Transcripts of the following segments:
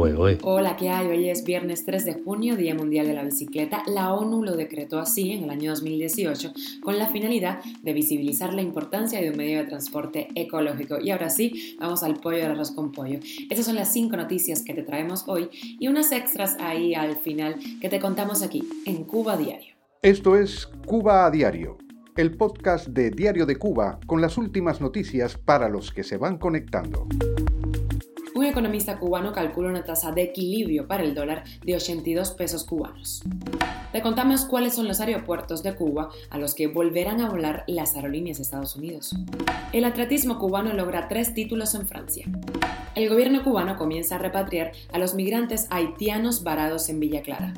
Hola, ¿qué hay? Hoy es viernes 3 de junio, Día Mundial de la Bicicleta. La ONU lo decretó así en el año 2018 con la finalidad de visibilizar la importancia de un medio de transporte ecológico. Y ahora sí, vamos al pollo del arroz con pollo. Estas son las cinco noticias que te traemos hoy y unas extras ahí al final que te contamos aquí en Cuba Diario. Esto es Cuba a Diario, el podcast de Diario de Cuba con las últimas noticias para los que se van conectando. Economista cubano calcula una tasa de equilibrio para el dólar de 82 pesos cubanos. Te contamos cuáles son los aeropuertos de Cuba a los que volverán a volar las aerolíneas de Estados Unidos. El atletismo cubano logra tres títulos en Francia. El gobierno cubano comienza a repatriar a los migrantes haitianos varados en Villa Clara.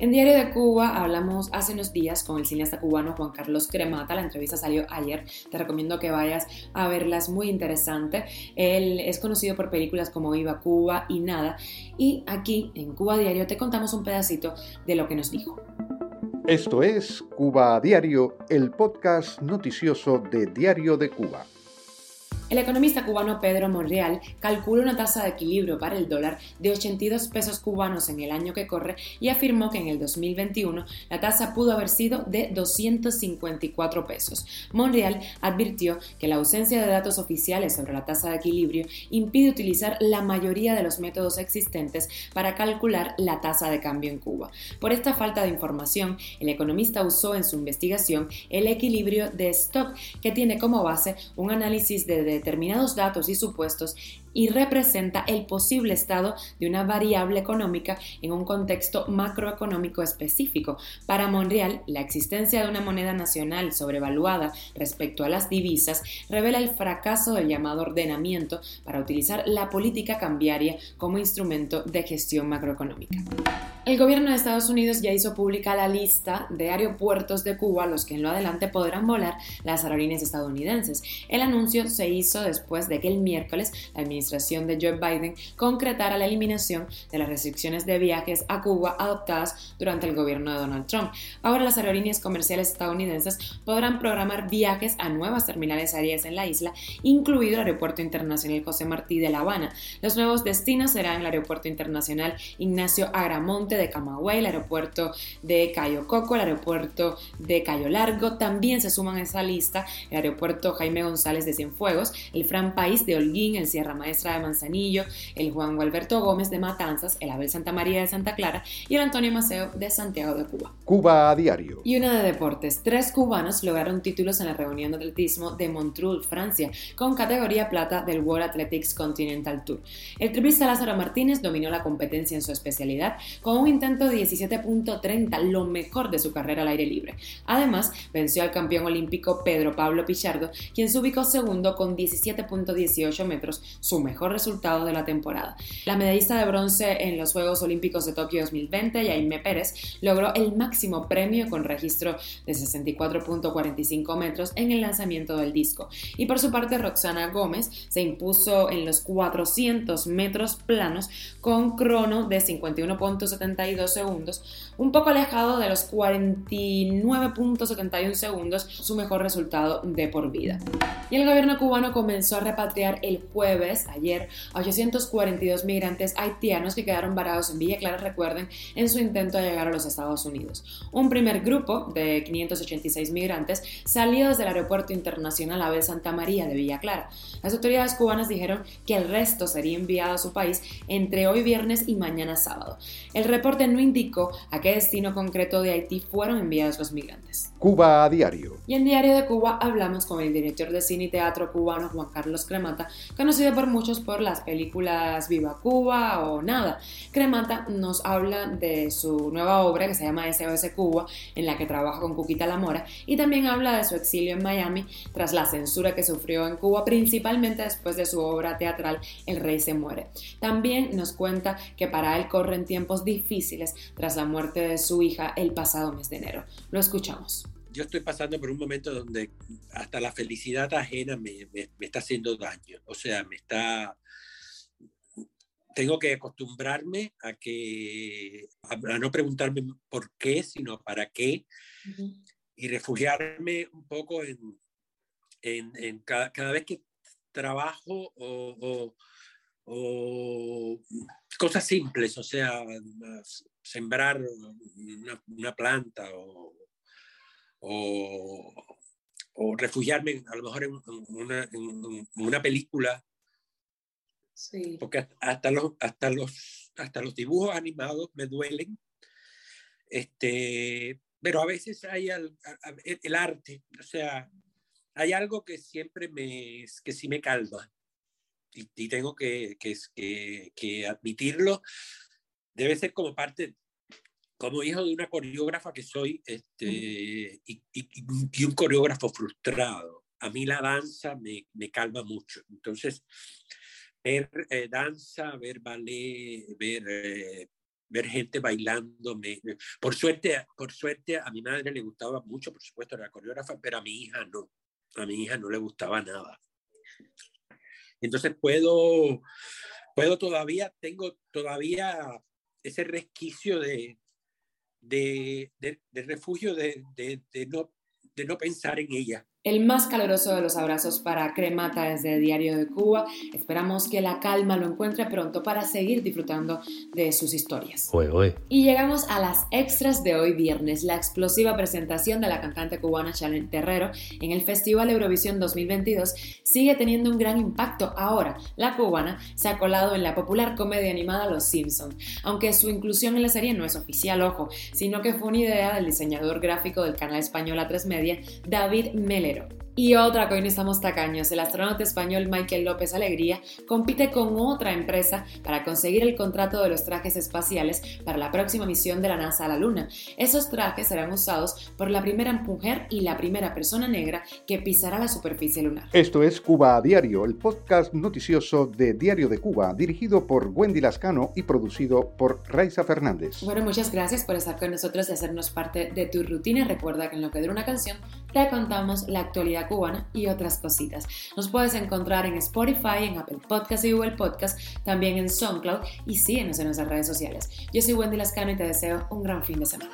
En Diario de Cuba hablamos hace unos días con el cineasta cubano Juan Carlos Cremata. La entrevista salió ayer. Te recomiendo que vayas a verla, es muy interesante. Él es conocido por películas como Viva Cuba y Nada. Y aquí en Cuba Diario te contamos un pedacito de lo que nos dijo. Esto es Cuba Diario, el podcast noticioso de Diario de Cuba. El economista cubano Pedro Monreal calculó una tasa de equilibrio para el dólar de 82 pesos cubanos en el año que corre y afirmó que en el 2021 la tasa pudo haber sido de 254 pesos. Monreal advirtió que la ausencia de datos oficiales sobre la tasa de equilibrio impide utilizar la mayoría de los métodos existentes para calcular la tasa de cambio en Cuba. Por esta falta de información, el economista usó en su investigación el equilibrio de stock, que tiene como base un análisis de determinados datos y supuestos y representa el posible estado de una variable económica en un contexto macroeconómico específico. Para Monreal, la existencia de una moneda nacional sobrevaluada respecto a las divisas revela el fracaso del llamado ordenamiento para utilizar la política cambiaria como instrumento de gestión macroeconómica. El gobierno de Estados Unidos ya hizo pública la lista de aeropuertos de Cuba a los que en lo adelante podrán volar las aerolíneas estadounidenses. El anuncio se hizo después de que el miércoles la administración de Joe Biden concretara la eliminación de las restricciones de viajes a Cuba adoptadas durante el gobierno de Donald Trump. Ahora las aerolíneas comerciales estadounidenses podrán programar viajes a nuevas terminales aéreas en la isla, incluido el Aeropuerto Internacional José Martí de La Habana. Los nuevos destinos serán el Aeropuerto Internacional Ignacio Agramonte de Camagüey, el aeropuerto de Cayo Coco, el aeropuerto de Cayo Largo. También se suman a esa lista el aeropuerto Jaime González de Cienfuegos, el Fran País de Holguín, el Sierra Maestra de Manzanillo, el Juan Gualberto Gómez de Matanzas, el Abel Santa María de Santa Clara y el Antonio Maceo de Santiago de Cuba. Cuba a diario. Y una de deportes. Tres cubanos lograron títulos en la reunión de atletismo de Montreux, Francia, con categoría plata del World Athletics Continental Tour. El triplista Lázaro Martínez dominó la competencia en su especialidad con un intento de 17.30, lo mejor de su carrera al aire libre. Además, venció al campeón olímpico Pedro Pablo Pichardo, quien se ubicó segundo con 17.18 metros, su mejor resultado de la temporada. La medallista de bronce en los Juegos Olímpicos de Tokio 2020, Jaime Pérez, logró el máximo premio con registro de 64.45 metros en el lanzamiento del disco. Y por su parte, Roxana Gómez se impuso en los 400 metros planos con crono de 51.70 segundos, un poco alejado de los 49.71 segundos, su mejor resultado de por vida. Y el gobierno cubano comenzó a repatriar el jueves, ayer, a 842 migrantes haitianos que quedaron varados en Villa Clara, recuerden, en su intento de llegar a los Estados Unidos. Un primer grupo de 586 migrantes salió desde el aeropuerto internacional Abel Santa María de Villa Clara. Las autoridades cubanas dijeron que el resto sería enviado a su país entre hoy viernes y mañana sábado. El reporte no indicó a qué destino concreto de Haití fueron enviados los migrantes. Cuba a diario. Y en Diario de Cuba hablamos con el director de cine y teatro cubano Juan Carlos Cremata, conocido por muchos por las películas Viva Cuba o Nada. Cremata nos habla de su nueva obra que se llama SOS Cuba, en la que trabaja con Cuquita La Mora, y también habla de su exilio en Miami tras la censura que sufrió en Cuba, principalmente después de su obra teatral El Rey se muere. También nos cuenta que para él corren tiempos difíciles tras la muerte de su hija el pasado mes de enero. Lo escuchamos yo estoy pasando por un momento donde hasta la felicidad ajena me, me, está haciendo daño. O sea, me está... Tengo que acostumbrarme a que a, no preguntarme por qué, sino para qué, y refugiarme un poco en, en, en cada, cada, vez que trabajo o, o, o, cosas simples, o sea, sembrar una, planta o, o, refugiarme a lo mejor en, una, película. Sí. Porque hasta los, hasta, los, hasta los dibujos animados me duelen. Este, pero a veces hay el, el arte, o sea, hay algo que siempre me, que sí me calma y, tengo que, que, que, admitirlo, debe ser como parte, como hijo de una coreógrafa que soy este, y, y, un coreógrafo frustrado. A mí la danza me, me calma mucho. Entonces, ver eh, danza, ver ballet, ver, eh, ver gente bailando. Me, por, suerte, por suerte, a mi madre le gustaba mucho, por supuesto, la coreógrafa, pero a mi hija no. A mi hija no le gustaba nada. Entonces puedo, puedo todavía, tengo todavía ese resquicio de, de, de, refugio de, de, no, de no pensar en ella el más caluroso de los abrazos para Cremata desde Diario de Cuba. Esperamos que la calma lo encuentre pronto para seguir disfrutando de sus historias. Y llegamos a las extras de hoy viernes, la explosiva presentación de la cantante cubana Chalen Terrero en el Festival Eurovisión 2022 sigue teniendo un gran impacto. Ahora, la cubana se ha colado en la popular comedia animada Los Simpson, aunque su inclusión en la serie no es oficial, ojo, sino que fue una idea del diseñador gráfico del canal español A3 Media, David Y otra que hoy estamos tacaños, el astronauta español Michael López Alegría compite con otra empresa para conseguir el contrato de los trajes espaciales para la próxima misión de la NASA a la Luna. Esos trajes serán usados por la primera mujer y la primera persona negra que pisará la superficie lunar. Esto es Cuba a Diario, el podcast noticioso de Diario de Cuba, dirigido por Wendy Lascano y producido por Raiza Fernández. Bueno, muchas gracias por estar con nosotros y hacernos parte de tu rutina. Recuerda que en lo que dura una canción te contamos la actualidad cubana y otras cositas. Nos puedes encontrar en Spotify, en Apple Podcast y Google Podcast, también en SoundCloud y síguenos en nuestras redes sociales. Yo soy Wendy Lascano y te deseo un gran fin de semana.